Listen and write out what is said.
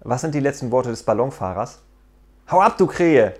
Was sind die letzten Worte des Ballonfahrers? Hau ab, du Krähe!